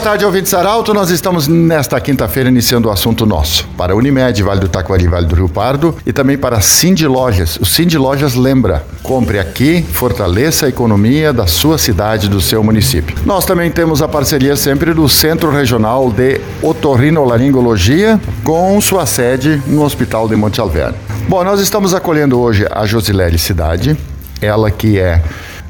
tarde, ouvintes Arauto. Nós estamos nesta quinta-feira iniciando o assunto nosso. Para Unimed, Vale do Taquari, Vale do Rio Pardo e também para Cindy Lojas. O Cindy Lojas lembra, compre aqui, fortaleça a economia da sua cidade, do seu município. Nós também temos a parceria sempre do Centro Regional de Otorrinolaringologia com sua sede no Hospital de Monte Alverne. Bom, nós estamos acolhendo hoje a Josilele Cidade, ela que é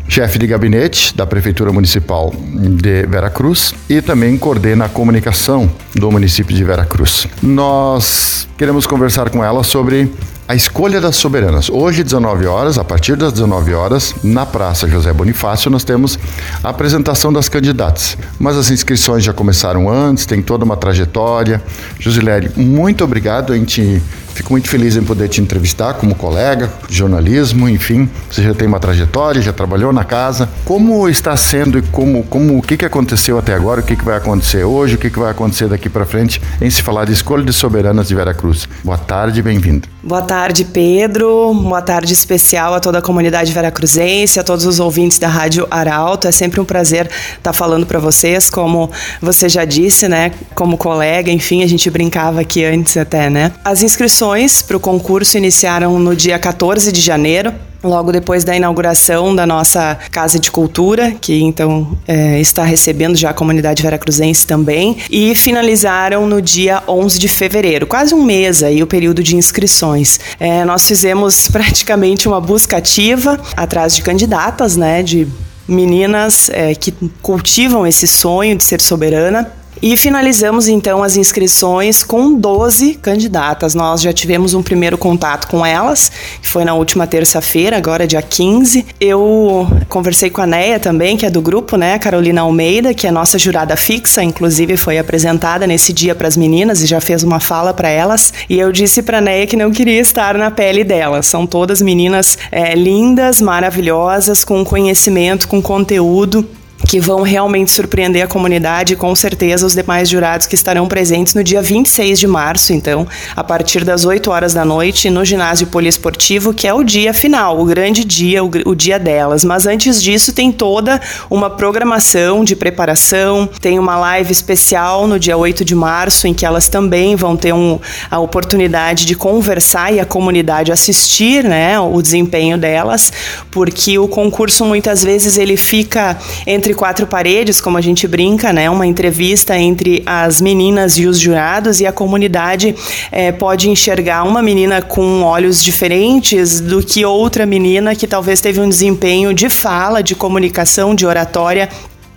chefe de gabinete da Prefeitura Municipal de Veracruz e também coordena a comunicação do município de Veracruz. Nós queremos conversar com ela sobre a escolha das soberanas. Hoje, 19 horas, a partir das 19 horas, na Praça José Bonifácio, nós temos a apresentação das candidatas. Mas as inscrições já começaram antes, tem toda uma trajetória. Josilene, muito obrigado. A gente Fico muito feliz em poder te entrevistar como colega, jornalismo, enfim. Você já tem uma trajetória, já trabalhou na casa. Como está sendo e como, como o que, que aconteceu até agora, o que, que vai acontecer hoje, o que, que vai acontecer daqui para frente em se falar de escolha de soberanas de Veracruz. Boa tarde, bem-vindo. Boa tarde, Pedro. Boa tarde especial a toda a comunidade veracruzense, a todos os ouvintes da Rádio Arauto. É sempre um prazer estar falando para vocês, como você já disse, né, como colega, enfim, a gente brincava aqui antes até, né? As inscrições inscrições para o concurso iniciaram no dia 14 de janeiro logo depois da inauguração da nossa Casa de Cultura, que então é, está recebendo já a comunidade veracruzense também, e finalizaram no dia 11 de fevereiro, quase um mês aí o período de inscrições. É, nós fizemos praticamente uma busca ativa atrás de candidatas, né, de meninas é, que cultivam esse sonho de ser soberana e finalizamos então as inscrições com 12 candidatas. Nós já tivemos um primeiro contato com elas, que foi na última terça-feira, agora dia 15. Eu conversei com a Neia também, que é do grupo, né, Carolina Almeida, que é nossa jurada fixa, inclusive foi apresentada nesse dia para as meninas e já fez uma fala para elas. E eu disse para Neia que não queria estar na pele delas. São todas meninas é, lindas, maravilhosas, com conhecimento, com conteúdo que vão realmente surpreender a comunidade e com certeza os demais jurados que estarão presentes no dia 26 de março, então, a partir das 8 horas da noite, no ginásio poliesportivo, que é o dia final, o grande dia, o, o dia delas. Mas antes disso, tem toda uma programação de preparação, tem uma live especial no dia 8 de março, em que elas também vão ter um, a oportunidade de conversar e a comunidade assistir né, o desempenho delas, porque o concurso muitas vezes ele fica entre quatro paredes, como a gente brinca, né? Uma entrevista entre as meninas e os jurados e a comunidade é, pode enxergar uma menina com olhos diferentes do que outra menina que talvez teve um desempenho de fala, de comunicação, de oratória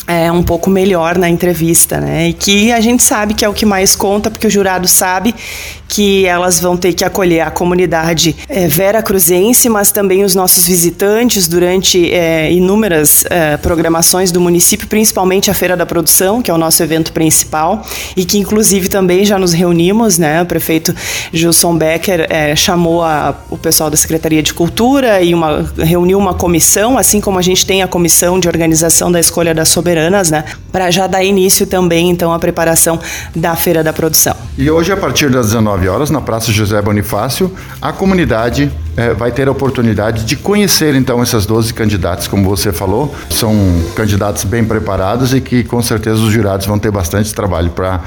é, um pouco melhor na entrevista, né? E que a gente sabe que é o que mais conta, porque o jurado sabe que elas vão ter que acolher a comunidade é, vera cruzense, mas também os nossos visitantes durante é, inúmeras é, programações do município, principalmente a Feira da Produção, que é o nosso evento principal, e que inclusive também já nos reunimos, né? O prefeito Gilson Becker é, chamou a, o pessoal da Secretaria de Cultura e uma, reuniu uma comissão, assim como a gente tem a comissão de organização da escolha das né? Para já dar início também, então, à preparação da Feira da Produção. E hoje, a partir das 19 19 horas, na Praça José Bonifácio, a comunidade é, vai ter a oportunidade de conhecer então essas 12 candidatas, como você falou. São candidatos bem preparados e que com certeza os jurados vão ter bastante trabalho para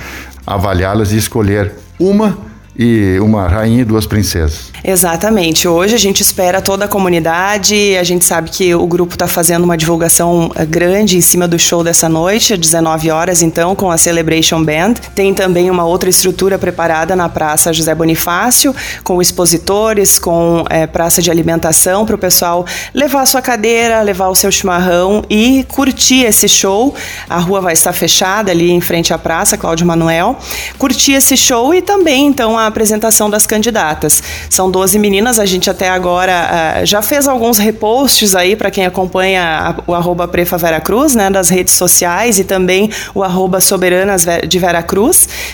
avaliá-las e escolher uma e uma rainha e duas princesas. Exatamente. Hoje a gente espera toda a comunidade. A gente sabe que o grupo está fazendo uma divulgação eh, grande em cima do show dessa noite, às 19 horas, então, com a Celebration Band. Tem também uma outra estrutura preparada na Praça José Bonifácio, com expositores, com é, praça de alimentação para o pessoal levar a sua cadeira, levar o seu chimarrão e curtir esse show. A rua vai estar fechada ali em frente à praça, Cláudio Manuel. Curtir esse show e também, então, a apresentação das candidatas. São 12 meninas, a gente até agora uh, já fez alguns reposts aí para quem acompanha o arroba Prefa né, das redes sociais e também o arroba Soberanas de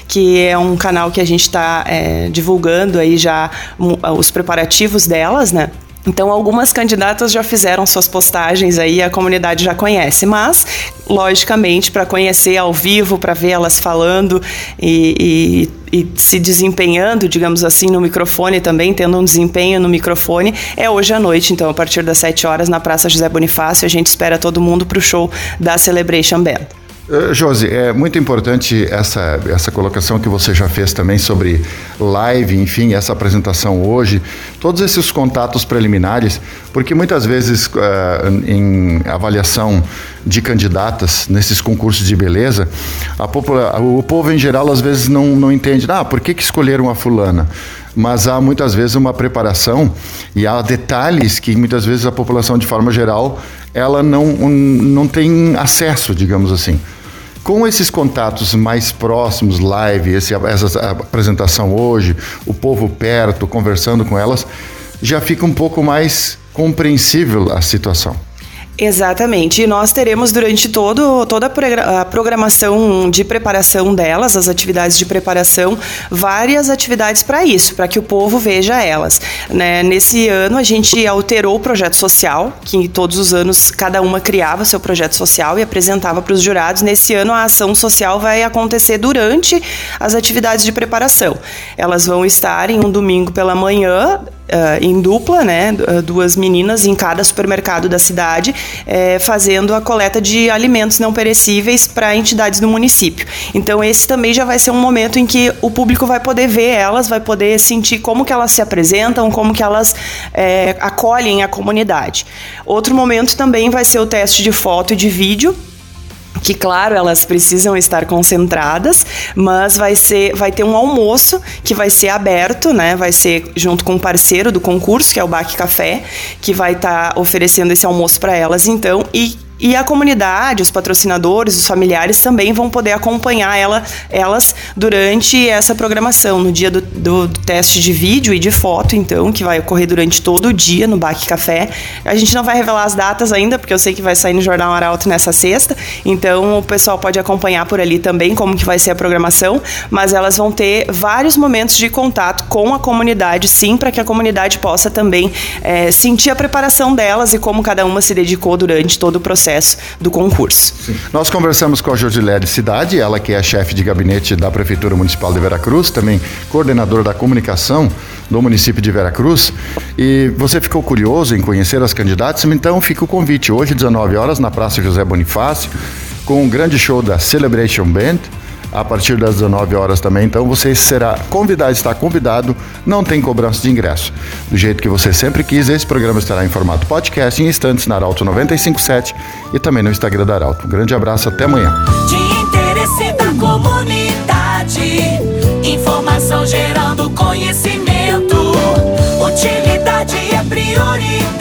que é um canal que a gente está é, divulgando aí já os preparativos delas, né? Então, algumas candidatas já fizeram suas postagens aí, a comunidade já conhece, mas, logicamente, para conhecer ao vivo, para ver elas falando e, e, e, se desempenhando, digamos assim, no microfone também, tendo um desempenho no microfone, é hoje à noite. Então, a partir das 7 horas, na Praça José Bonifácio, a gente espera todo mundo para o show da Celebration Band. Uh, Josi, é muito importante essa, essa colocação que você já fez também sobre live, enfim, essa apresentação hoje, todos esses contatos preliminares, porque muitas vezes uh, em avaliação de candidatas nesses concursos de beleza, a o povo em geral às vezes não, não entende, ah, por que, que escolheram a fulana? mas há muitas vezes uma preparação e há detalhes que muitas vezes a população de forma geral ela não, não tem acesso, digamos assim. Com esses contatos mais próximos, live, esse, essa apresentação hoje, o povo perto, conversando com elas, já fica um pouco mais compreensível a situação. Exatamente. E nós teremos durante todo, toda a programação de preparação delas, as atividades de preparação, várias atividades para isso, para que o povo veja elas. Né? Nesse ano a gente alterou o projeto social, que todos os anos cada uma criava seu projeto social e apresentava para os jurados. Nesse ano a ação social vai acontecer durante as atividades de preparação. Elas vão estar em um domingo pela manhã, Uh, em dupla, né, ah, duas meninas em cada supermercado da cidade, é, fazendo a coleta de alimentos não perecíveis para entidades do município. Então esse também já vai ser um momento em que o público vai poder ver elas, vai poder sentir como que elas se apresentam, como que elas acolhem a comunidade. Outro momento também vai ser o teste de foto e de vídeo que claro elas precisam estar concentradas, mas vai ser, vai ter um almoço que vai ser aberto, né? Vai ser junto com um parceiro do concurso que é o Baque Café, que vai estar tá oferecendo esse almoço para elas então e e a comunidade, os patrocinadores, os familiares também vão poder acompanhar ela, elas durante essa programação, no dia do, do, do, teste de vídeo e de foto, então, que vai ocorrer durante todo o dia no Baque Café. A gente não vai revelar as datas ainda, porque eu sei que vai sair no Jornal Arauto nessa sexta, então o pessoal pode acompanhar por ali também como que vai ser a programação, mas elas vão ter vários momentos de contato com a comunidade, sim, para que a comunidade possa também é, sentir a preparação delas e como cada uma se dedicou durante todo o processo processo do concurso. Sim. Nós conversamos com a Josilene Cidade, ela que é chefe de gabinete da Prefeitura Municipal de Veracruz, também coordenadora da comunicação do município de Veracruz. E você ficou curioso em conhecer as candidatas? Então fica o convite. Hoje, 19 horas, na Praça José Bonifácio, com um grande show da Celebration Band a partir das 19 horas também. Então você será convidado, está convidado, não tem cobrança de ingresso. Do jeito que você sempre quis, esse programa estará em formato podcast em instantes na Arauto 957 e também no Instagram da Arauto. Um grande abraço, até amanhã. De interesse da comunidade, informação gerando conhecimento, utilidade é prioridade.